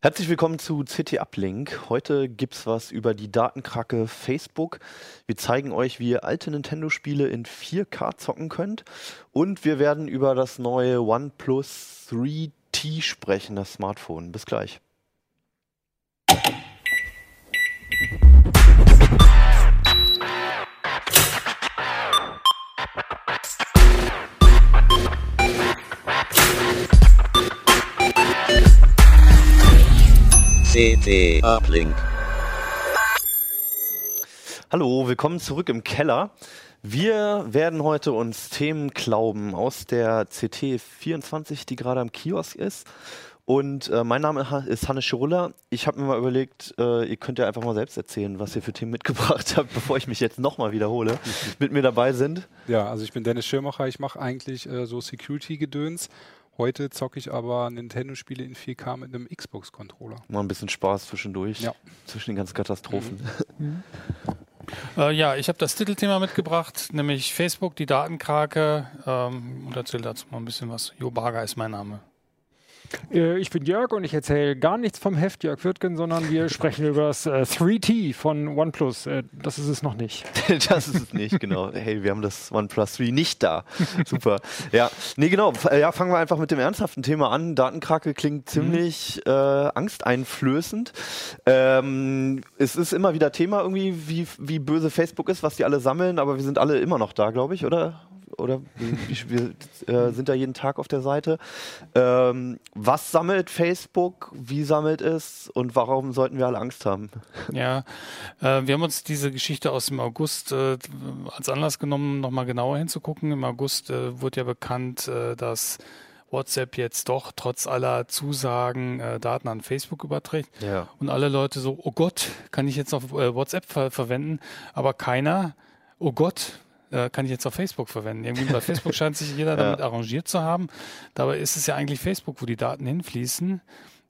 Herzlich willkommen zu CT Uplink. Heute gibt's was über die Datenkrake Facebook. Wir zeigen euch, wie ihr alte Nintendo-Spiele in 4K zocken könnt. Und wir werden über das neue OnePlus 3T sprechen, das Smartphone. Bis gleich. CT Uplink. Hallo, willkommen zurück im Keller. Wir werden heute uns Themen klauben aus der CT24, die gerade am Kiosk ist. Und äh, mein Name ist Hannes Schirulla. Ich habe mir mal überlegt, äh, ihr könnt ja einfach mal selbst erzählen, was ihr für Themen mitgebracht habt, bevor ich mich jetzt nochmal wiederhole. Mit mir dabei sind. Ja, also ich bin Dennis Schirmacher. Ich mache eigentlich äh, so Security-Gedöns. Heute zocke ich aber Nintendo-Spiele in 4K mit einem Xbox-Controller. Mal ein bisschen Spaß zwischendurch, Ja. zwischen den ganzen Katastrophen. Äh, ja, ich habe das Titelthema mitgebracht, nämlich Facebook, die Datenkrake. Ähm, und erzähle dazu mal ein bisschen was. Jo Barger ist mein Name. Äh, Ich bin Jörg und ich erzähle gar nichts vom Heft Jörg Wirtgen, sondern wir sprechen über das äh, 3T von OnePlus. Äh, das ist es noch nicht. das ist es nicht, genau. Hey, wir haben das OnePlus 3 nicht da. Super. Ja, nee, genau. F- Ja, fangen wir einfach mit dem ernsthaften Thema an. Datenkrake klingt ziemlich äh, angsteinflößend. Ähm, es ist immer wieder Thema irgendwie, wie, wie böse Facebook ist, was die alle sammeln, aber wir sind alle immer noch da, glaube ich, oder? Oder wir, wir äh, sind da jeden Tag auf der Seite. Ähm, was sammelt Facebook? Wie sammelt es? Und warum sollten wir alle Angst haben? Ja, äh, wir haben uns diese Geschichte aus dem August äh, als Anlass genommen, nochmal genauer hinzugucken. Im August äh, wurde ja bekannt, äh, dass WhatsApp jetzt doch trotz aller Zusagen äh, Daten an Facebook überträgt. Ja. Und alle Leute so, oh Gott, kann ich jetzt auf äh, WhatsApp ver verwenden? Aber keiner, oh Gott, äh, kann ich jetzt auf Facebook verwenden. Irgendwie bei Facebook scheint sich jeder damit arrangiert zu haben. Dabei ist es ja eigentlich Facebook, wo die Daten hinfließen.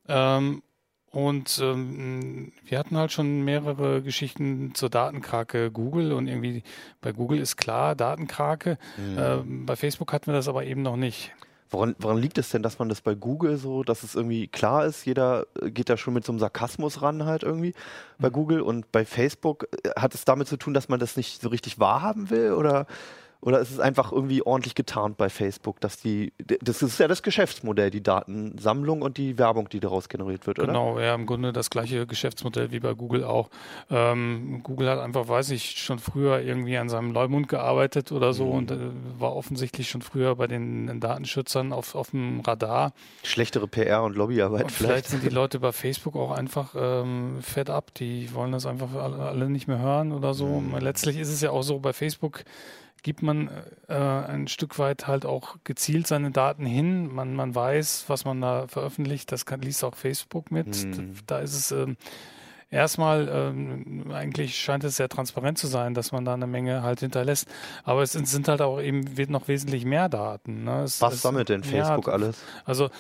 Ähm, und ähm, wir hatten halt schon mehrere Geschichten zur Datenkrake Google und irgendwie bei Google ist klar Datenkrake. Ähm, bei Facebook hatten wir das aber eben noch nicht. Woran, woran liegt es denn, dass man das bei Google so, dass es irgendwie klar ist, jeder äh, geht da schon mit so einem Sarkasmus ran halt irgendwie bei Google? Und bei Facebook äh, hat es damit zu tun, dass man das nicht so richtig wahrhaben will? Oder oder ist es einfach irgendwie ordentlich getarnt bei Facebook, dass die das ist ja das Geschäftsmodell, die Datensammlung und die Werbung, die daraus generiert wird, oder? Genau, ja, im Grunde das gleiche Geschäftsmodell wie bei Google auch. Ähm, Google hat einfach, weiß ich, schon früher irgendwie an seinem Leumund gearbeitet oder so und äh, war offensichtlich schon früher bei den Datenschützern auf, auf dem Radar. Schlechtere PR und Lobbyarbeit Und vielleicht vielleicht. sind die Leute bei Facebook auch einfach ähm, fed up, die wollen das einfach alle, alle nicht mehr hören oder so. Und letztlich ist es ja auch so, bei Facebook gibt man äh, ein Stück weit halt auch gezielt seine Daten hin. Man, man weiß, was man da veröffentlicht, das kann, liest auch Facebook mit. Mhm. Da ist es ähm, erstmal, ähm, eigentlich scheint es sehr transparent zu sein, dass man da eine Menge halt hinterlässt. Aber es sind, halt auch eben noch wesentlich mehr Daten. Ne? Es, Was es, sammelt denn ja, Facebook alles? also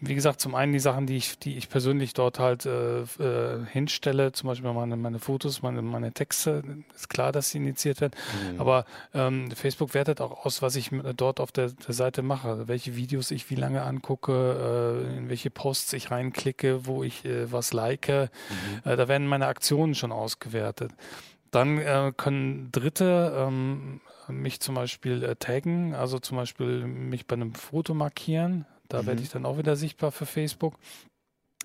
wie gesagt, zum einen die Sachen, die ich, die ich persönlich dort halt äh, äh, hinstelle, zum Beispiel meine, meine Fotos, meine, meine Texte, ist klar, dass sie indiziert werden. Aber ähm, Facebook wertet auch aus, was ich mit- dort auf der, der Seite mache, welche Videos ich wie lange angucke, äh, in welche Posts ich reinklicke, wo ich äh, was like. Äh, da werden meine Aktionen schon ausgewertet. Dann äh, können Dritte ähm, mich zum Beispiel äh, taggen, also zum Beispiel mich bei einem Foto markieren. Da werde ich dann auch wieder sichtbar für Facebook.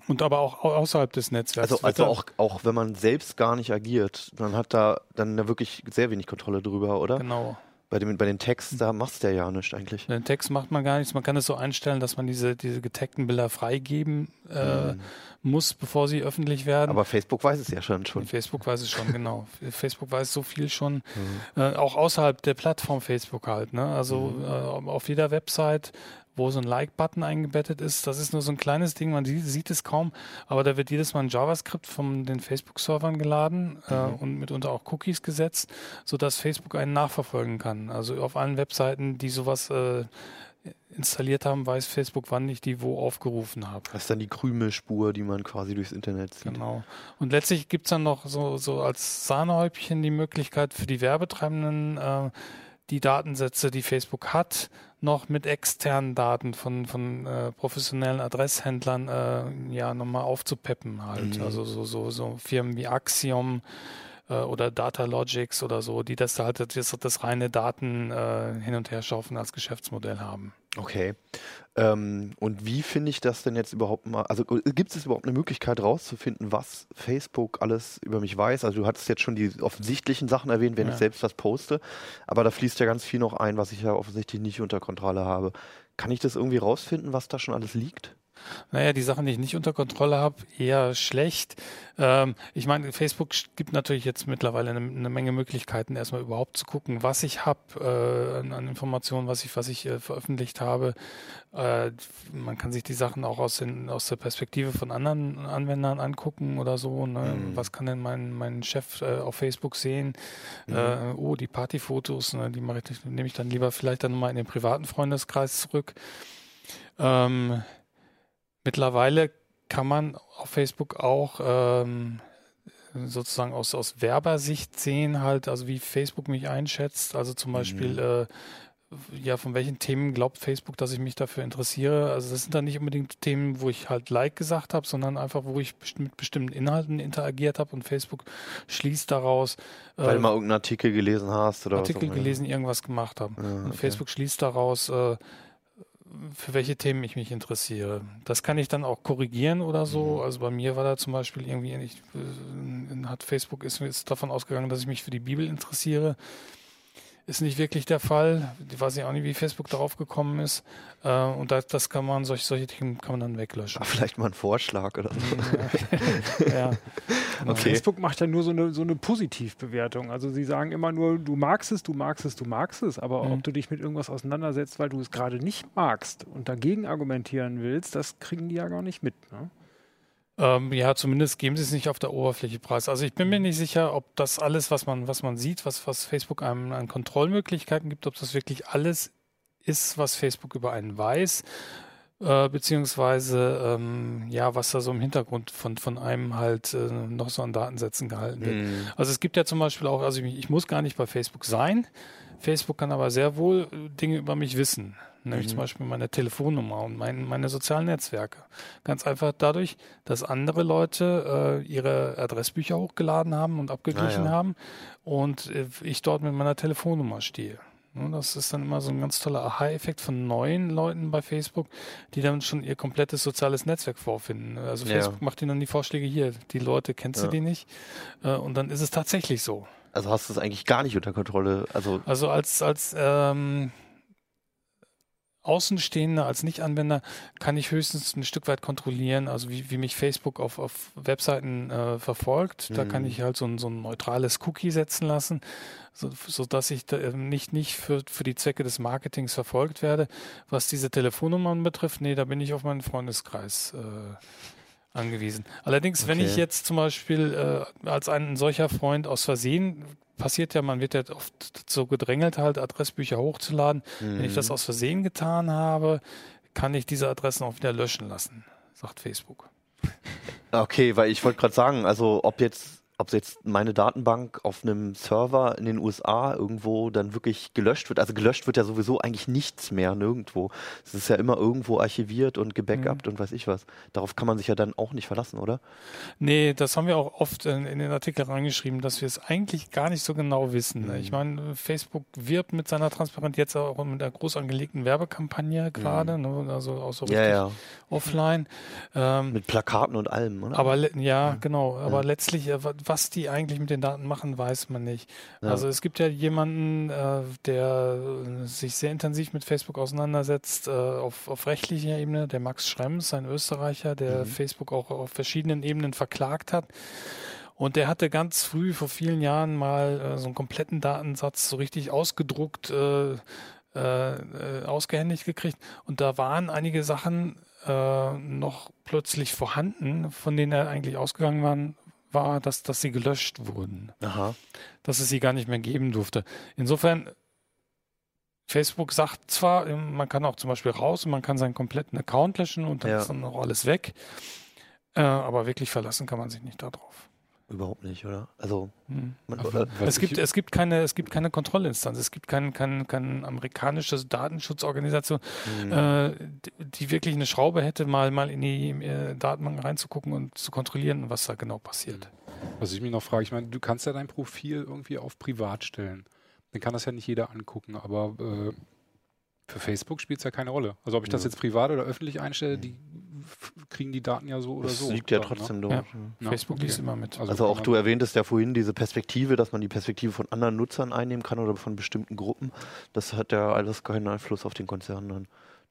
Und aber auch au- außerhalb des Netzwerks. Also, also auch, auch wenn man selbst gar nicht agiert, man hat da dann ja wirklich sehr wenig Kontrolle drüber, oder? Genau. Bei, dem, bei den Tags, da machst du ja nichts eigentlich. Den Text macht man gar nichts. Man kann es so einstellen, dass man diese, diese getagten Bilder freigeben äh, Mhm. muss, bevor sie öffentlich werden. Aber Facebook weiß es ja schon. schon. Facebook weiß es schon, genau. Facebook weiß so viel schon, Mhm. äh, auch außerhalb der Plattform Facebook halt. Ne? Also Mhm. äh, auf jeder Website, wo so ein Like-Button eingebettet ist, das ist nur so ein kleines Ding, man sieht, sieht es kaum, aber da wird jedes Mal ein JavaScript von den Facebook-Servern geladen äh, Mhm. und mitunter auch Cookies gesetzt, sodass Facebook einen nachverfolgen kann. Also auf allen Webseiten, die sowas äh, installiert haben, weiß Facebook, wann ich die wo aufgerufen habe. Das ist dann die Krümelspur, die man quasi durchs Internet sieht. Genau. Und letztlich gibt's dann noch so, so als Sahnehäubchen die Möglichkeit für die Werbetreibenden, äh, die Datensätze, die Facebook hat, noch mit externen Daten von, von äh, professionellen Adresshändlern äh, ja nochmal aufzupeppen halt. Mhm. Also so, so, so Firmen wie Axiom äh, oder Datalogics oder so, die das da halt das, das reine Daten äh, hin und her schaufeln als Geschäftsmodell haben. Okay. Ähm, und wie finde ich das denn jetzt überhaupt mal? Also äh, gibt es überhaupt eine Möglichkeit rauszufinden, was Facebook alles über mich weiß? Also du hattest jetzt schon die offensichtlichen Sachen erwähnt, wenn Ja. ich selbst was poste, aber da fließt ja ganz viel noch ein, was ich ja offensichtlich nicht unter Kontrolle habe. Kann ich das irgendwie rausfinden, was da schon alles liegt? Naja, die Sachen, die ich nicht unter Kontrolle habe, eher schlecht. Ähm, ich meine, Facebook gibt natürlich jetzt mittlerweile eine, eine Menge Möglichkeiten, erstmal überhaupt zu gucken, was ich habe äh, an, an Informationen, was ich, was ich äh, veröffentlicht habe. Äh, man kann sich die Sachen auch aus, den, aus der Perspektive von anderen Anwendern angucken oder so. Ne? Mhm. Was kann denn mein, mein Chef äh, auf Facebook sehen? Äh, oh, die Partyfotos, ne, die mache ich, nehme ich dann lieber vielleicht dann mal in den privaten Freundeskreis zurück. Ähm, mittlerweile kann man auf Facebook auch ähm, sozusagen aus, aus Werbersicht sehen, halt, also wie Facebook mich einschätzt. Also zum Beispiel, äh, ja, von welchen Themen glaubt Facebook, dass ich mich dafür interessiere? Also das sind dann nicht unbedingt Themen, wo ich halt Like gesagt habe, sondern einfach, wo ich best mit bestimmten Inhalten interagiert habe und Facebook schließt daraus, Weil äh, du mal irgendeinen Artikel gelesen hast oder Artikel gelesen, irgendwas gemacht habe. Ja, Und okay. Facebook schließt daraus, äh, für welche Themen ich mich interessiere. Das kann ich dann auch korrigieren oder so. Mhm. Also bei mir war da zum Beispiel irgendwie, ich, äh, hat Facebook ist, ist davon ausgegangen, dass ich mich für die Bibel interessiere. Ist nicht wirklich der Fall. Ich weiß ich auch nicht, wie Facebook darauf gekommen ist. Äh, und das, das kann man, solche, solche Themen kann man dann weglöschen. Ah, vielleicht mal ein Vorschlag oder so. ja. Genau. Okay. Facebook macht ja nur so eine, so eine Positivbewertung. Also sie sagen immer nur, du magst es, du magst es, du magst es, aber Mhm. ob du dich mit irgendwas auseinandersetzt, weil du es gerade nicht magst und dagegen argumentieren willst, das kriegen die ja gar nicht mit. Ne? Ähm, ja, zumindest geben sie es nicht auf der Oberfläche preis. Also ich bin mir nicht sicher, ob das alles, was man, was man sieht, was, was Facebook einem an Kontrollmöglichkeiten gibt, ob das wirklich alles ist, was Facebook über einen weiß, äh, beziehungsweise ähm, ja, was da so im Hintergrund von, von einem halt äh, noch so an Datensätzen gehalten wird. Mhm. Also es gibt ja zum Beispiel auch, also ich, ich muss gar nicht bei Facebook sein. Facebook kann aber sehr wohl äh, Dinge über mich wissen. Nämlich Mhm. zum Beispiel meine Telefonnummer und mein, meine sozialen Netzwerke. Ganz einfach dadurch, dass andere Leute äh, ihre Adressbücher hochgeladen haben und abgeglichen Ah, ja. haben und äh, ich dort mit meiner Telefonnummer stehe. Ne, Das ist dann immer so ein ganz toller Aha-Effekt von neuen Leuten bei Facebook, die dann schon ihr komplettes soziales Netzwerk vorfinden. Also Ja. Facebook macht ihnen dann die Vorschläge hier, die Leute kennst Ja. du die nicht? Äh, Und dann ist es tatsächlich so. Also hast du es eigentlich gar nicht unter Kontrolle. Also Also als, als ähm, Außenstehender, als Nicht-Anwender kann ich höchstens ein Stück weit kontrollieren, also wie, wie mich Facebook auf, auf Webseiten äh, verfolgt. Da Mhm. kann ich halt so ein, so ein neutrales Cookie setzen lassen, so, so dass ich da ähm, nicht, nicht für, für die Zwecke des Marketings verfolgt werde. Was diese Telefonnummern betrifft, nee, da bin ich auf meinen Freundeskreis äh, angewiesen. Allerdings, wenn Okay. ich jetzt zum Beispiel äh, als ein solcher Freund aus Versehen passiert ja, man wird ja oft so gedrängelt, halt Adressbücher hochzuladen. Wenn ich das Mhm. aus Versehen getan habe, kann ich diese Adressen auch wieder löschen lassen, sagt Facebook. Okay, weil ich wollte gerade sagen, also ob jetzt, ob jetzt meine Datenbank auf einem Server in den USA irgendwo dann wirklich gelöscht wird. Also gelöscht wird ja sowieso eigentlich nichts mehr, nirgendwo. Es ist ja immer irgendwo archiviert und gebackupt und weiß ich was. Darauf kann man sich ja dann auch nicht verlassen, oder? Nee, das haben wir auch oft in, in den Artikel reingeschrieben, dass wir es eigentlich gar nicht so genau wissen. ne? Ich meine, Facebook wirbt mit seiner Transparenz jetzt auch mit der groß angelegten Werbekampagne gerade, ne? also auch so Ja, richtig ja. offline. Ähm, Mit Plakaten und allem, oder? Aber ja, genau. Aber letztlich, äh, was die eigentlich mit den Daten machen, weiß man nicht. Ja. Also es gibt ja jemanden, äh, der sich sehr intensiv mit Facebook auseinandersetzt, äh, auf, auf rechtlicher Ebene, der Max Schrems, ein Österreicher, der Mhm. Facebook auch auf verschiedenen Ebenen verklagt hat. Und der hatte ganz früh, vor vielen Jahren, mal äh, so einen kompletten Datensatz so richtig ausgedruckt, äh, äh, äh, ausgehändigt gekriegt. Und da waren einige Sachen äh, noch plötzlich vorhanden, von denen er eigentlich ausgegangen waren, war, dass, dass sie gelöscht wurden, Aha. dass es sie gar nicht mehr geben durfte. Insofern, Facebook sagt zwar, ähm, man kann auch zum Beispiel raus und man kann seinen kompletten Account löschen und dann Ja. ist dann auch alles weg. Äh, aber wirklich verlassen kann man sich nicht darauf. Überhaupt nicht, oder? Also, Hm. man, oder, Es gibt, es gibt keine, es gibt keine Kontrollinstanz. Es gibt kein, kein, kein amerikanisches Datenschutzorganisation, Hm. äh, die, die wirklich eine Schraube hätte, mal, mal in die äh, Datenbank reinzugucken und zu kontrollieren, was da genau passiert. Was ich mich noch frage, ich meine, du kannst ja dein Profil irgendwie auf privat stellen. Dann kann das ja nicht jeder angucken, aber äh, für Facebook spielt es ja keine Rolle. Also ob ich das Ja. jetzt privat oder öffentlich einstelle, die f- kriegen die Daten ja so oder das so. liegt ja ne? trotzdem dort. Ja. Facebook okay. liest immer mit. Also kann auch du erwähntest ja vorhin diese Perspektive, dass man die Perspektive von anderen Nutzern einnehmen kann oder von bestimmten Gruppen. Das hat ja alles keinen Einfluss auf den Konzern dann.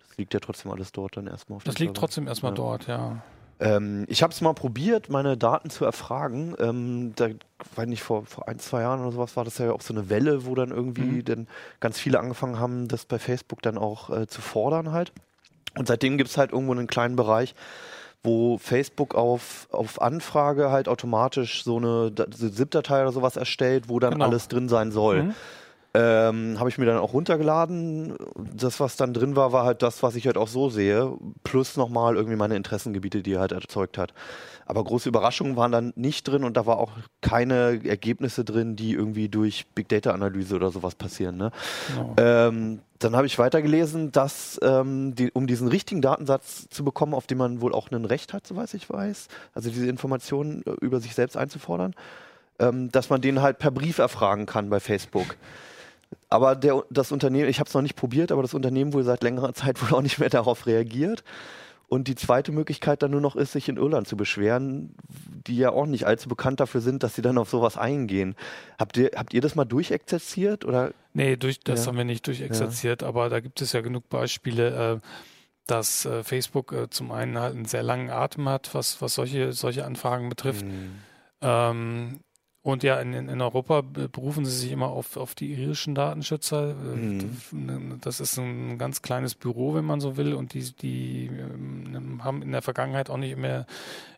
Das liegt ja trotzdem alles dort dann erstmal auf Das liegt Servern. trotzdem erstmal Ja. dort, ja. Ähm, ich habe es mal probiert, meine Daten zu erfragen. Ähm, da, weiß nicht, vor, vor ein, zwei Jahren oder sowas war das ja auch so eine Welle, wo dann irgendwie Mhm. dann ganz viele angefangen haben, das bei Facebook dann auch äh, zu fordern halt. Und seitdem gibt es halt irgendwo einen kleinen Bereich, wo Facebook auf, auf Anfrage halt automatisch so eine ZIP-Datei oder sowas erstellt, wo dann Genau. alles drin sein soll. Mhm. Ähm, habe ich mir dann auch runtergeladen. Das, was dann drin war, war halt das, was ich halt auch so sehe. Plus nochmal irgendwie meine Interessengebiete, die er halt erzeugt hat. Aber große Überraschungen waren dann nicht drin und da war auch keine Ergebnisse drin, die irgendwie durch Big Data Analyse oder sowas passieren. Ne? Genau. Ähm, dann habe ich weitergelesen, dass ähm, die, um diesen richtigen Datensatz zu bekommen, auf den man wohl auch ein Recht hat, soweit ich weiß, also diese Informationen äh, über sich selbst einzufordern, ähm, dass man den halt per Brief erfragen kann bei Facebook. Aber der, das Unternehmen, ich habe es noch nicht probiert, aber das Unternehmen wohl seit längerer Zeit wohl auch nicht mehr darauf reagiert. Und die zweite Möglichkeit dann nur noch ist, sich in Irland zu beschweren, die ja auch nicht allzu bekannt dafür sind, dass sie dann auf sowas eingehen. Habt ihr, habt ihr das mal durchexerziert oder Nee, durch, das Ja. haben wir nicht durchexerziert, aber da gibt es ja genug Beispiele, äh, dass äh, Facebook äh, zum einen halt einen sehr langen Atem hat, was, was solche, solche Anfragen betrifft. Ähm, und ja, in, in Europa be- berufen sie sich immer auf, auf die irischen Datenschützer. Äh, Mhm. Das ist ein ganz kleines Büro, wenn man so will, und die, die ähm, haben in der Vergangenheit auch nicht immer,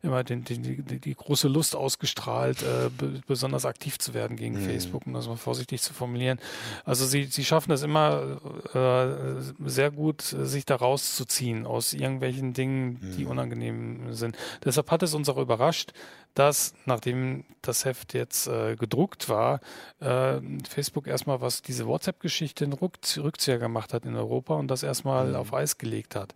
immer den, die, die, die große Lust ausgestrahlt, äh, be, besonders aktiv zu werden gegen Mhm. Facebook, um das mal vorsichtig zu formulieren. Also sie, sie schaffen es immer äh, sehr gut, sich da rauszuziehen aus irgendwelchen Dingen, die Mhm. unangenehm sind. Deshalb hat es uns auch überrascht, dass nachdem das Heft jetzt äh, gedruckt war, äh, Facebook erstmal was diese WhatsApp-Geschichte einen Rückz Rückzieher gemacht hat in Europa und das erstmal Mhm. auf Eis gelegt hat.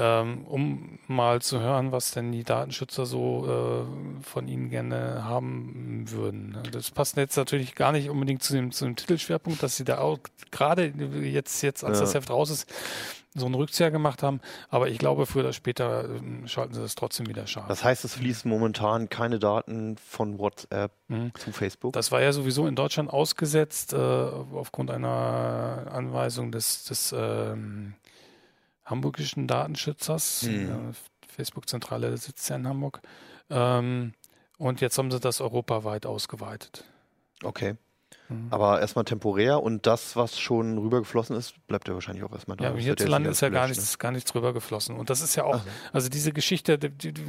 Ähm, um mal zu hören, was denn die Datenschützer so äh, von ihnen gerne haben würden. Das passt jetzt natürlich gar nicht unbedingt zu dem, zu dem Titelschwerpunkt, dass sie da auch gerade jetzt, jetzt als Ja. das Heft raus ist, so einen Rückzieher gemacht haben. Aber ich glaube, früher oder später ähm, schalten sie das trotzdem wieder scharf. Das heißt, es fließen momentan keine Daten von WhatsApp Mhm. zu Facebook. Das war ja sowieso in Deutschland ausgesetzt äh, aufgrund einer Anweisung des, des ähm, hamburgischen Datenschützers. Mhm. Facebook-Zentrale sitzt ja in Hamburg. Ähm, und jetzt haben sie das europaweit ausgeweitet. okay. Mhm. Aber erstmal temporär und das, was schon rübergeflossen ist, bleibt ja wahrscheinlich auch erstmal da. Ja, hierzulande ist ja gar nichts, gar nichts drüber geflossen. Und das ist ja auch, Ach so. also diese Geschichte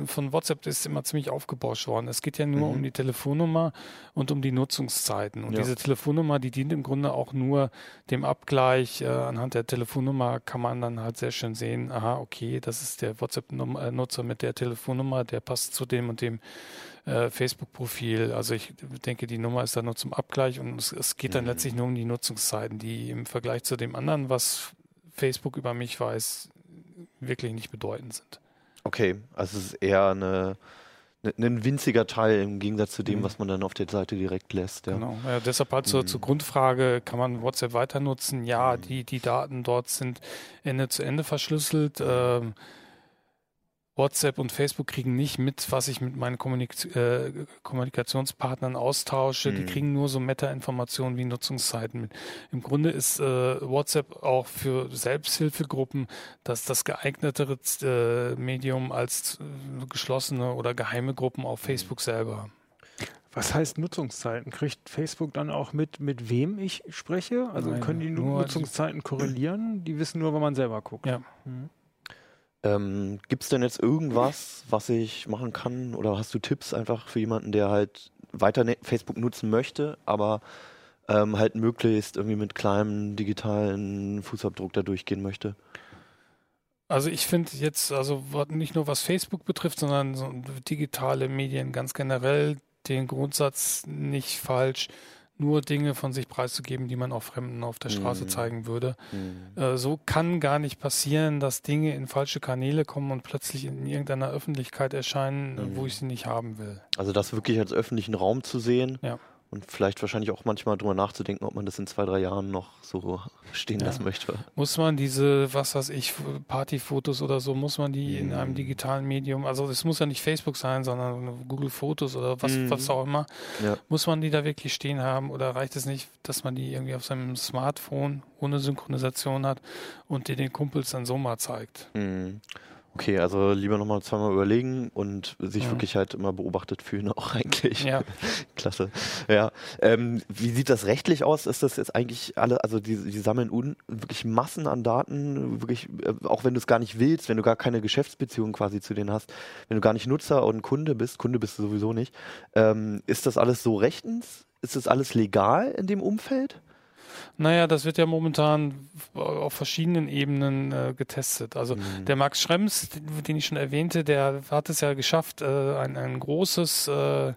von WhatsApp ist immer ziemlich aufgebauscht worden. Es geht ja nur Mhm. um die Telefonnummer und um die Nutzungszeiten. Und Ja. diese Telefonnummer, die dient im Grunde auch nur dem Abgleich. Äh, anhand der Telefonnummer kann man dann halt sehr schön sehen, aha, okay, das ist der WhatsApp-Nutzer mit der Telefonnummer, der passt zu dem und dem äh, Facebook-Profil. Also ich denke, die Nummer ist da nur zum Abgleich und es, es geht dann Mhm. letztlich nur um die Nutzungszeiten, die im Vergleich zu dem anderen, was Facebook über mich weiß, wirklich nicht bedeutend sind. Okay, also es ist eher eine, ne, ein winziger Teil im Gegensatz zu dem, Mhm. was man dann auf der Seite direkt lässt. Ja. Genau. Ja, deshalb halt zur, Mhm. zur Grundfrage, kann man WhatsApp weiter nutzen? Ja, Mhm. die, die Daten dort sind Ende zu Ende verschlüsselt. Ähm, WhatsApp und Facebook kriegen nicht mit, was ich mit meinen Kommunik äh, Kommunikationspartnern austausche. Die Mhm. kriegen nur so Meta-Informationen wie Nutzungszeiten mit. Im Grunde ist äh, WhatsApp auch für Selbsthilfegruppen das, das geeignetere äh, Medium als äh, geschlossene oder geheime Gruppen auf Facebook selber. Was heißt Nutzungszeiten? Kriegt Facebook dann auch mit, mit wem ich spreche? Also Nein, können die nur- Nutzungszeiten korrelieren? Die wissen nur, wenn man selber guckt. Ja. Ähm, Gibt es denn jetzt irgendwas, was ich machen kann? Oder hast du Tipps einfach für jemanden, der halt weiter ne Facebook nutzen möchte, aber ähm, halt möglichst irgendwie mit kleinem digitalen Fußabdruck da durchgehen möchte? Also ich finde jetzt, also nicht nur was Facebook betrifft, sondern so digitale Medien ganz generell den Grundsatz nicht falsch, nur Dinge von sich preiszugeben, die man auch Fremden auf der Straße Mhm. zeigen würde. Hm. Äh, so kann gar nicht passieren, dass Dinge in falsche Kanäle kommen und plötzlich in irgendeiner Öffentlichkeit erscheinen, äh, wo Mhm. ich sie nicht haben will. Also das wirklich als öffentlichen Raum zu sehen Ja. Und vielleicht wahrscheinlich auch manchmal drüber nachzudenken, ob man das in zwei, drei Jahren noch so stehen Ja. lassen möchte. Muss man diese, was weiß ich, Partyfotos oder so, muss man die in Mhm. einem digitalen Medium, also es muss ja nicht Facebook sein, sondern Google Fotos oder was, Mhm. was auch immer, Ja. muss man die da wirklich stehen haben oder reicht es nicht, dass man die irgendwie auf seinem Smartphone ohne Synchronisation hat und die den Kumpels dann so mal zeigt? Hm. Okay, also lieber nochmal zweimal überlegen und sich Ja. wirklich halt immer beobachtet fühlen auch eigentlich. Ja, Klasse. Ja. Ähm, wie sieht das rechtlich aus? Ist das jetzt eigentlich alle, also die, die sammeln un, wirklich Massen an Daten, wirklich, äh, auch wenn du es gar nicht willst, wenn du gar keine Geschäftsbeziehung quasi zu denen hast, wenn du gar nicht Nutzer und Kunde bist, Kunde bist du sowieso nicht, ähm, ist das alles so rechtens? Ist das alles legal in dem Umfeld? Naja, das wird ja momentan auf verschiedenen Ebenen äh, getestet. Also Mhm. Der Max Schrems, den- den ich schon erwähnte, der hat es ja geschafft, äh, ein, ein großes, äh,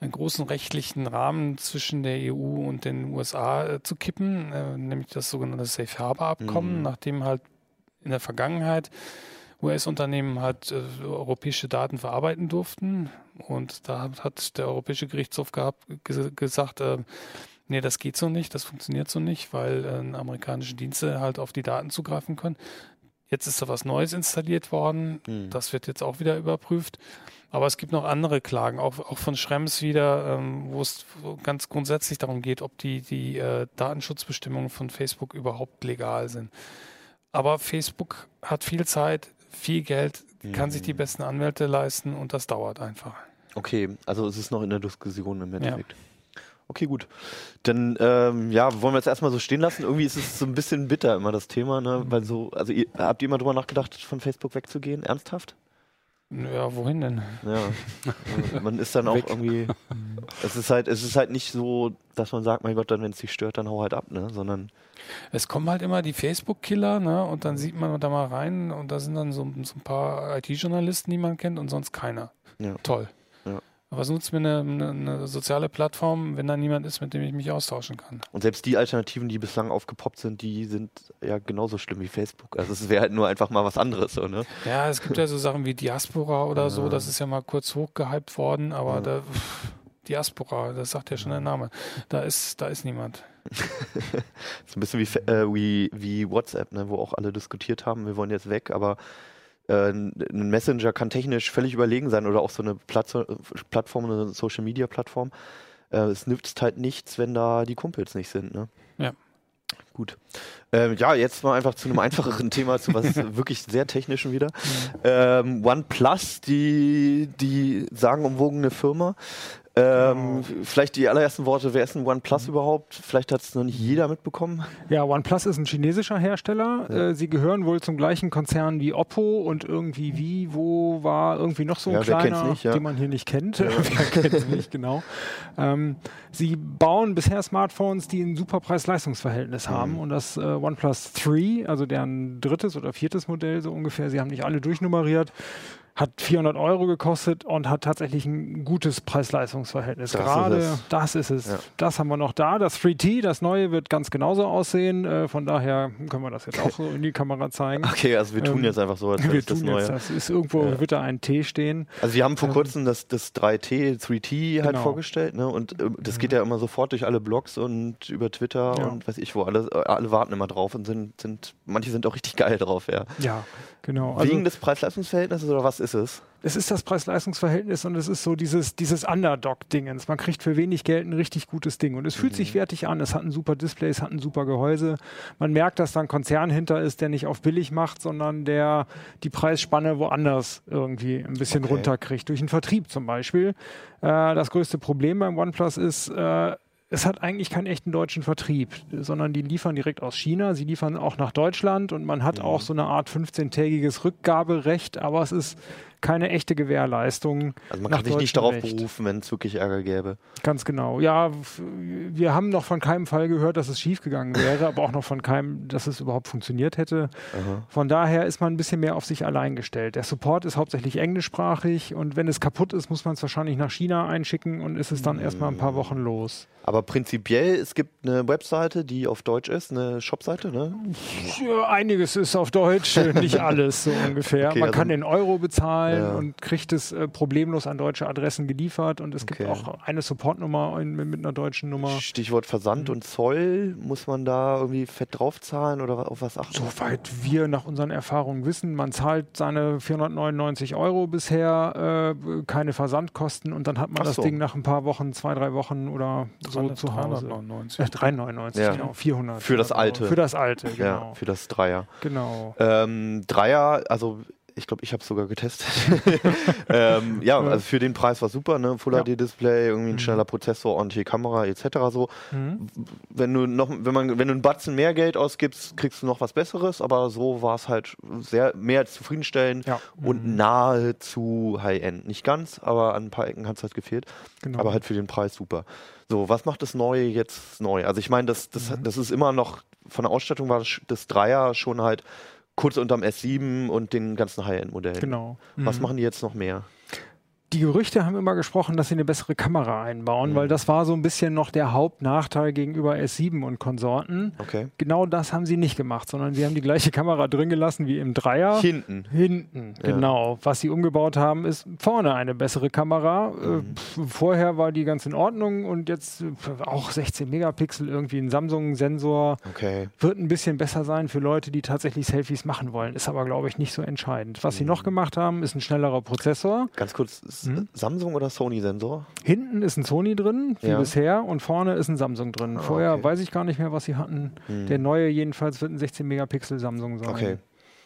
einen großen rechtlichen Rahmen zwischen der EU und den USA äh, zu kippen, äh, nämlich das sogenannte Safe Harbor Abkommen, Mhm. nachdem halt in der Vergangenheit US-Unternehmen halt äh, europäische Daten verarbeiten durften. Und da hat der Europäische Gerichtshof gehabt, ges gesagt, äh, nee, das geht so nicht, das funktioniert so nicht, weil äh, amerikanische Dienste halt auf die Daten zugreifen können. Jetzt ist da was Neues installiert worden. Hm. Das wird jetzt auch wieder überprüft. Aber es gibt noch andere Klagen, auch, auch von Schrems wieder, ähm, wo es ganz grundsätzlich darum geht, ob die, die äh, Datenschutzbestimmungen von Facebook überhaupt legal sind. Aber Facebook hat viel Zeit, viel Geld, kann sich die Mhm. besten Anwälte leisten und das dauert einfach. Okay, also es ist noch in der Diskussion im Endeffekt. Okay, gut. Dann ähm, ja, wollen wir jetzt erstmal so stehen lassen. Irgendwie ist es so ein bisschen bitter immer das Thema, ne? Weil so, also ihr, habt ihr immer drüber nachgedacht, von Facebook wegzugehen? Ernsthaft? Ja, wohin denn? Ja. Also man ist dann auch Weg. irgendwie. Es ist halt, es ist halt nicht so, dass man sagt, mein Gott, dann wenn es dich stört, dann hau halt ab, ne? Sondern Es kommen halt immer die Facebook-Killer, ne? Und dann sieht man da mal rein und da sind dann so, so ein paar IT-Journalisten, die man kennt und sonst keiner. Ja. Toll. Aber was nutzt mir eine, eine, eine soziale Plattform, wenn da niemand ist, mit dem ich mich austauschen kann? und selbst die Alternativen, die bislang aufgepoppt sind, die sind ja genauso schlimm wie Facebook. Also es wäre halt nur einfach mal was anderes, so, ne? Ja, es gibt ja so Sachen wie Diaspora oder so, Ja. das ist ja mal kurz hochgehypt worden, aber Ja. da, pff, Diaspora, das sagt ja schon der Name. Da ist, da ist niemand. So ein bisschen wie, äh, wie, wie WhatsApp, ne, wo auch alle diskutiert haben, wir wollen jetzt weg, aber äh, ein Messenger kann technisch völlig überlegen sein oder auch so eine Platz Plattform, eine Social Media Plattform. Äh, es nützt halt nichts, wenn da die Kumpels nicht sind, ne? Ja. Gut. Ähm, ja, jetzt mal einfach zu einem einfacheren Thema, zu was wirklich sehr technischen wieder. Ähm, OnePlus, die, die sagenumwogene Firma. Ähm, Vielleicht die allerersten Worte, wer ist ein OnePlus überhaupt? Vielleicht hat es noch nicht jeder mitbekommen. Ja, OnePlus ist ein chinesischer Hersteller. Ja. Äh, sie gehören wohl zum gleichen Konzern wie Oppo und irgendwie wie, wo war irgendwie noch so ein Ja, wer kennt's kleiner, nicht, ja. den man hier nicht kennt. wer kennt es nicht, genau. Ähm, sie bauen bisher Smartphones, die ein super Preis-Leistungs-Verhältnis haben Mhm. und das äh, OnePlus 3, also deren drittes oder viertes Modell so ungefähr, sie haben nicht alle durchnummeriert, hat 400 Euro gekostet und hat tatsächlich ein gutes Preis-Leistungs-Verhältnis. Das ist Gerade es. das ist es. Ja. Das haben wir noch da. Das 3T, das neue, wird ganz genauso aussehen. Äh, von daher können wir das jetzt auch so in die Kamera zeigen. Okay, also wir tun Ähm, jetzt einfach so, als wäre Wir das Neue. jetzt, das ist irgendwo, Ja. wird da ein T stehen. Also wir haben vor Ähm, kurzem das, das 3T, 3T halt Genau. vorgestellt, ne? Und äh, das geht ja immer sofort durch alle Blogs und über Twitter Ja. und weiß ich wo. Alle, äh, alle warten immer drauf und sind, sind, manche sind auch richtig geil drauf, ja. Ja, genau. Also, Wegen des Preis-Leistungs-Verhältnisses oder was ist es? Es ist das Preis-Leistungs-Verhältnis und es ist so dieses, dieses Underdog-Dingens. Man kriegt für wenig Geld ein richtig gutes Ding und es fühlt sich wertig an. Es hat ein super Display, es hat ein super Gehäuse. Man merkt, dass da ein Konzern hinter ist, der nicht auf billig macht, sondern der die Preisspanne woanders irgendwie ein bisschen Okay. runterkriegt. Durch den Vertrieb zum Beispiel. Äh, das größte Problem beim OnePlus ist, äh, es hat eigentlich keinen echten deutschen Vertrieb, sondern die liefern direkt aus China. Sie liefern auch nach Deutschland und man hat auch so eine Art 15-tägiges Rückgaberecht, aber es ist keine echte Gewährleistung. Also man kann sich nicht darauf Recht. berufen, wenn es wirklich Ärger gäbe. Ganz genau. Ja, wir haben noch von keinem Fall gehört, dass es schiefgegangen wäre, aber auch noch von keinem, dass es überhaupt funktioniert hätte. Aha. Von daher ist man ein bisschen mehr auf sich allein gestellt. Der Support ist hauptsächlich englischsprachig und wenn es kaputt ist, muss man es wahrscheinlich nach China einschicken und ist es dann erstmal ein paar Wochen los. Aber prinzipiell, es gibt eine Webseite, die auf Deutsch ist, eine Shopseite, ne? Ja, einiges ist auf Deutsch, nicht alles so ungefähr. Okay, Man also- kann in Euro bezahlen Ja. und kriegt es äh, problemlos an deutsche Adressen geliefert und es gibt Okay. auch eine Supportnummer in, mit einer deutschen Nummer. Stichwort Mhm. Versand und Zoll, muss man da irgendwie fett draufzahlen oder auf was achten? Soweit wir nach unseren Erfahrungen wissen, man zahlt seine 499 Euro bisher, äh, keine Versandkosten und dann hat man Ach das so. Ding nach ein paar Wochen, zwei, drei Wochen oder so zu Hause. 399. Äh, 399, Ja. genau, 400. Für das alte. Für das alte, genau. Ja, für das Dreier. genau. Ähm, Dreier, also ich glaube, ich habe es sogar getestet. ähm, ja, also für den Preis war super, ne? Full Ja. HD Display, irgendwie ein Mhm. schneller Prozessor, ordentliche Kamera etc. So. Mhm. Wenn du noch, wenn man, wenn du einen Batzen mehr Geld ausgibst, kriegst du noch was Besseres, aber so war es halt sehr mehr als zufriedenstellend Ja. und Mhm. nahezu High-End. Nicht ganz, aber an ein paar Ecken hat es halt gefehlt. genau. Aber halt für den Preis super. So, was macht das Neue jetzt neu? Also ich meine, das, das, Mhm. das ist immer noch, von der Ausstattung war das, das Dreier schon halt kurz unterm S7 und den ganzen High-End-Modellen. genau. Was Mhm. machen die jetzt noch mehr? Die Gerüchte haben immer gesprochen, dass sie eine bessere Kamera einbauen, Mhm. weil das war so ein bisschen noch der Hauptnachteil gegenüber S7 und Konsorten. Okay. Genau das haben sie nicht gemacht, sondern sie haben die gleiche Kamera drin gelassen wie im Dreier. Hinten. Hinten, Ja. genau. Was sie umgebaut haben, ist vorne eine bessere Kamera. Äh, Mhm. vorher war die ganz in Ordnung und jetzt auch 16 Megapixel, irgendwie ein Samsung-Sensor. Okay. Wird ein bisschen besser sein für Leute, die tatsächlich Selfies machen wollen. Ist aber, glaube ich, nicht so entscheidend. Was sie Mhm. noch gemacht haben, ist ein schnellerer Prozessor. Ganz kurz, ist Mhm. Samsung oder Sony-Sensor? Hinten ist ein Sony drin, wie Ja. bisher, und vorne ist ein Samsung drin. Ah, Vorher okay. weiß ich gar nicht mehr, was sie hatten. Hm. Der neue jedenfalls wird ein 16 Megapixel Samsung sein. Okay.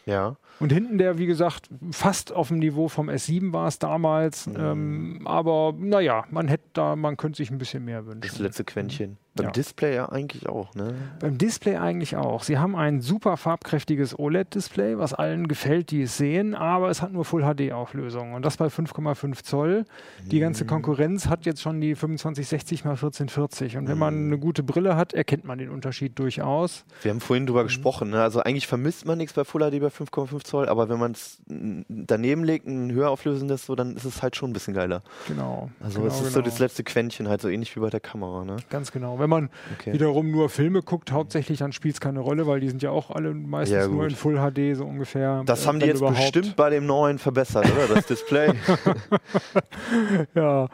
Ja. Und hinten der, wie gesagt, fast auf dem Niveau vom S7 war es damals. Mhm. Ähm, aber naja, man hätte da, man könnte sich ein bisschen mehr wünschen. Das letzte Quäntchen. Beim Ja. Display ja eigentlich auch, ne? Beim Display eigentlich auch. Sie haben ein super farbkräftiges OLED-Display, was allen gefällt, die es sehen, aber es hat nur Full-HD-Auflösung und das bei 5,5 Zoll. Die ganze Konkurrenz hat jetzt schon die 2560 x 1440 und wenn man eine gute Brille hat, erkennt man den Unterschied durchaus. Wir haben vorhin Mhm. drüber gesprochen, ne? Also eigentlich vermisst man nichts bei Full HD bei 5,5 Zoll, aber wenn man es daneben legt, ein höher auflösendes, so, dann ist es halt schon ein bisschen geiler. Genau. Also genau, es ist so genau. das letzte Quäntchen, halt so ähnlich wie bei der Kamera, ne? Ganz genau. Wenn man Okay. wiederum nur Filme guckt, hauptsächlich, dann spielt es keine Rolle, weil die sind ja auch alle meistens Ja, nur in Full HD so ungefähr. Das äh, haben die jetzt überhaupt. bestimmt bei dem neuen verbessert, oder? Das Display. Ja.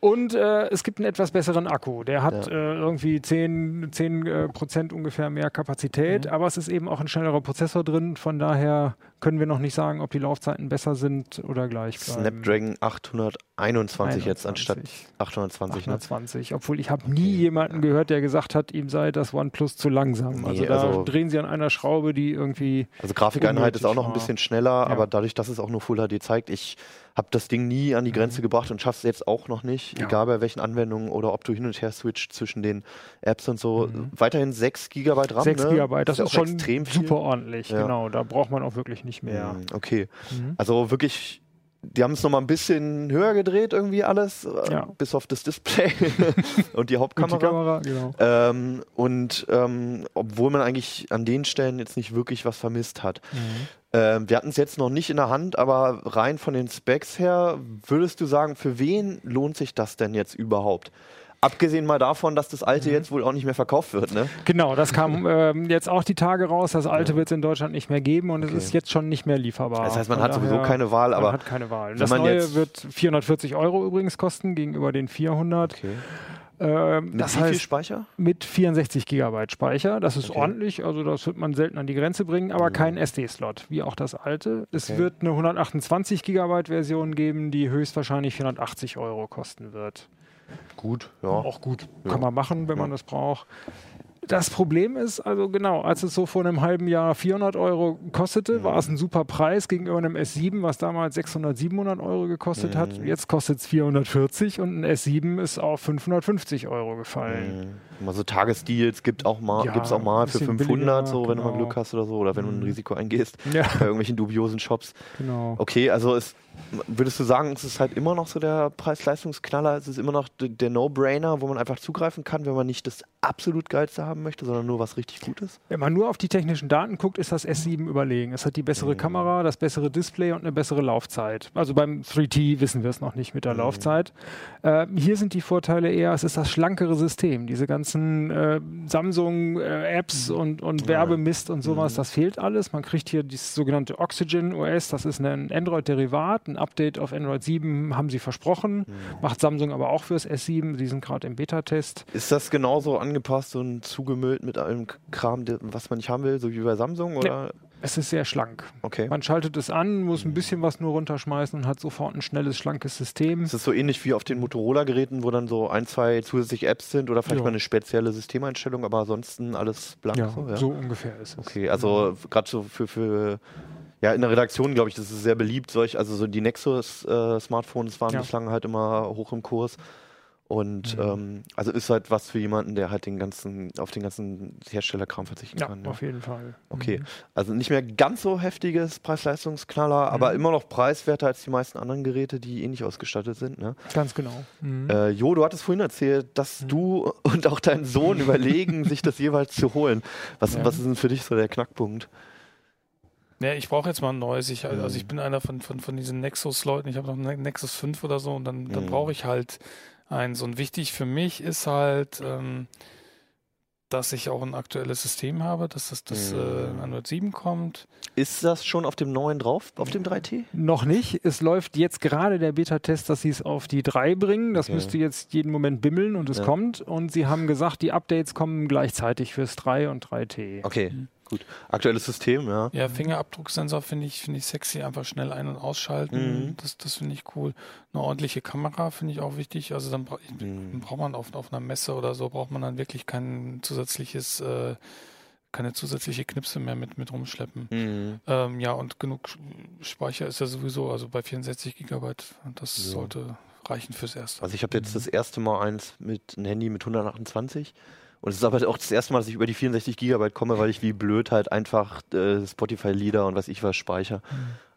Und äh, es gibt einen etwas besseren Akku. Der hat Ja. äh, irgendwie 10, 10 äh, Prozent ungefähr mehr Mhm. Kapazität, aber es ist eben auch ein schnellerer Prozessor drin. Von daher können wir noch nicht sagen, ob die Laufzeiten besser sind oder gleich bleiben. Snapdragon 821 jetzt 21, anstatt 820, ne? 820. Obwohl ich habe nie jemanden gehört, der gesagt hat, ihm sei das OnePlus zu langsam. Nee, also da also- drehen sie an einer Schraube, die irgendwie Also Grafikeinheit ist auch noch ein bisschen schneller, Ja. aber dadurch, dass es auch nur Full HD zeigt, ich habe das Ding nie an die Grenze gebracht und schaffe es jetzt auch noch nicht, Mhm. Ja. egal bei welchen Anwendungen oder ob du hin und her switcht zwischen den Apps und so. Mhm. Weiterhin 6 GB RAM, 6 ne? GB, das ja ist schon extrem viel. super ordentlich. Ja. Genau, da braucht man auch wirklich nicht mehr. Mhm, Okay, Mhm. also wirklich, die haben es nochmal ein bisschen höher gedreht irgendwie alles, äh, Ja. bis auf das Display und die Und Hauptkamera. die Kamera, genau. Ähm, und ähm, obwohl man eigentlich an den Stellen jetzt nicht wirklich was vermisst hat. Mhm. Ähm, wir hatten es jetzt noch nicht in der Hand, aber rein von den Specs her, würdest du sagen, für wen lohnt sich das denn jetzt überhaupt? Abgesehen mal davon, dass das alte Mhm. jetzt wohl auch nicht mehr verkauft wird, ne? Genau, das kam ähm, jetzt auch die Tage raus. Das alte wird es in Deutschland nicht mehr geben und Okay. es ist jetzt schon nicht mehr lieferbar. Das heißt, man Von hat sowieso keine Wahl, Man aber hat keine Wahl. Das man neue wird 440 Euro übrigens kosten gegenüber den 400. okay. Ähm, Mit das wie viel heißt, Speicher? mit 64 Gigabyte Speicher. Das ist Okay. ordentlich, also das wird man selten an die Grenze bringen, aber kein SD-Slot, wie auch das alte. Es Okay. wird eine 128 Gigabyte Version geben, die höchstwahrscheinlich 480 Euro kosten wird. Gut, ja. Auch gut, Ja. kann man machen, wenn Ja. man das braucht. Das Problem ist, also genau, als es so vor einem halben Jahr 400 Euro kostete, war es ein super Preis gegenüber einem S7, was damals 600, 700 Euro gekostet hat. Mhm. Jetzt kostet es 440 und ein S7 ist auf 550 Euro gefallen. Mhm. Mal so Tagesdeals gibt auch mal, Ja, gibt's auch mal für bisschen 500, billiger, so wenn du mal genau. Glück hast oder so, oder wenn du ein Mhm. Risiko eingehst Ja, bei irgendwelchen dubiosen Shops. genau. Okay, also es, würdest du sagen, es ist halt immer noch so der Preis-Leistungsknaller, es ist immer noch der No-Brainer, wo man einfach zugreifen kann, wenn man nicht das absolut geilste haben möchte, sondern nur was richtig Gutes? Wenn man nur auf die technischen Daten guckt, ist das S7 überlegen. Es hat die bessere Mhm. Kamera, das bessere Display und eine bessere Laufzeit. Also beim 3T wissen wir es noch nicht mit der Mhm. Laufzeit. Äh, hier sind die Vorteile eher, es ist das schlankere System. Diese ganzen äh, Samsung-Apps und, und Ja. Werbemist und sowas, Mhm. das fehlt alles. Man kriegt hier dieses sogenannte Oxygen OS, das ist ein Android-Derivat. Ein Update auf Android 7 haben sie versprochen. Macht Samsung aber auch fürs S7. Die sind gerade im Beta-Test. Ist das genauso angepasst und zugemüllt mit allem Kram, was man nicht haben will, so wie bei Samsung? Oder? Es ist sehr schlank. Okay. Man schaltet es an, muss ein Mhm. bisschen was nur runterschmeißen und hat sofort ein schnelles, schlankes System. Ist es so ähnlich wie auf den Motorola-Geräten, wo dann so ein, zwei zusätzliche Apps sind oder vielleicht Ja. mal eine spezielle Systemeinstellung, aber ansonsten alles blank? Ja, so, ja? so ungefähr ist es. Okay, also gerade so für, für ja, in der Redaktion, glaube ich, das ist sehr beliebt. Solch, also so die Nexus-Smartphones waren Ja. bislang halt immer hoch im Kurs. Und Mhm. ähm, also ist halt was für jemanden, der halt den ganzen, auf den ganzen Herstellerkram verzichten Ja, kann. Ja. auf jeden Fall. Okay, Mhm. also nicht mehr ganz so heftiges Preis-Leistungsknaller, aber Mhm. immer noch preiswerter als die meisten anderen Geräte, die ähnlich ausgestattet sind. Ne? Ganz genau. Mhm. Äh, jo, du hattest vorhin erzählt, dass Mhm. du und auch dein Sohn überlegen, sich das jeweils zu holen. Was, Ja. was ist denn für dich so der Knackpunkt? Ja, ich brauche jetzt mal ein neues. Ich, also Mhm. ich bin einer von, von, von diesen Nexus-Leuten. Ich habe noch einen Nexus 5 oder so und dann, dann Mhm. brauche ich halt eins. Und wichtig für mich ist halt, ähm, dass ich auch ein aktuelles System habe, dass das, das Mhm. äh, Android 7 kommt. Ist das schon auf dem neuen drauf, auf dem 3T? Noch nicht. Es läuft jetzt gerade der Beta-Test, dass sie es auf die 3 bringen. Das Okay. müsste jetzt jeden Moment bimmeln und es Ja. kommt. Und sie haben gesagt, die Updates kommen gleichzeitig fürs 3 und 3T. Okay, Mhm. Gut. Aktuelles System, ja. Ja, Fingerabdrucksensor finde ich, finde ich sexy, einfach schnell ein- und ausschalten. Mhm. Das, das finde ich cool. Eine ordentliche Kamera finde ich auch wichtig. Also dann, bra Mhm. dann braucht man auf, auf einer Messe oder so, braucht man dann wirklich kein zusätzliches, äh, keine zusätzliche Knipse mehr mit, mit rumschleppen. Mhm. Ähm, ja, und genug Speicher ist ja sowieso, also bei 64 Gigabyte, das Ja. sollte reichen fürs Erste. Also ich habe jetzt das erste Mal eins mit ein Handy mit 128 und es ist aber auch das erste Mal, dass ich über die 64 Gigabyte komme, weil ich wie blöd halt einfach äh, Spotify-Lieder und was ich was speicher.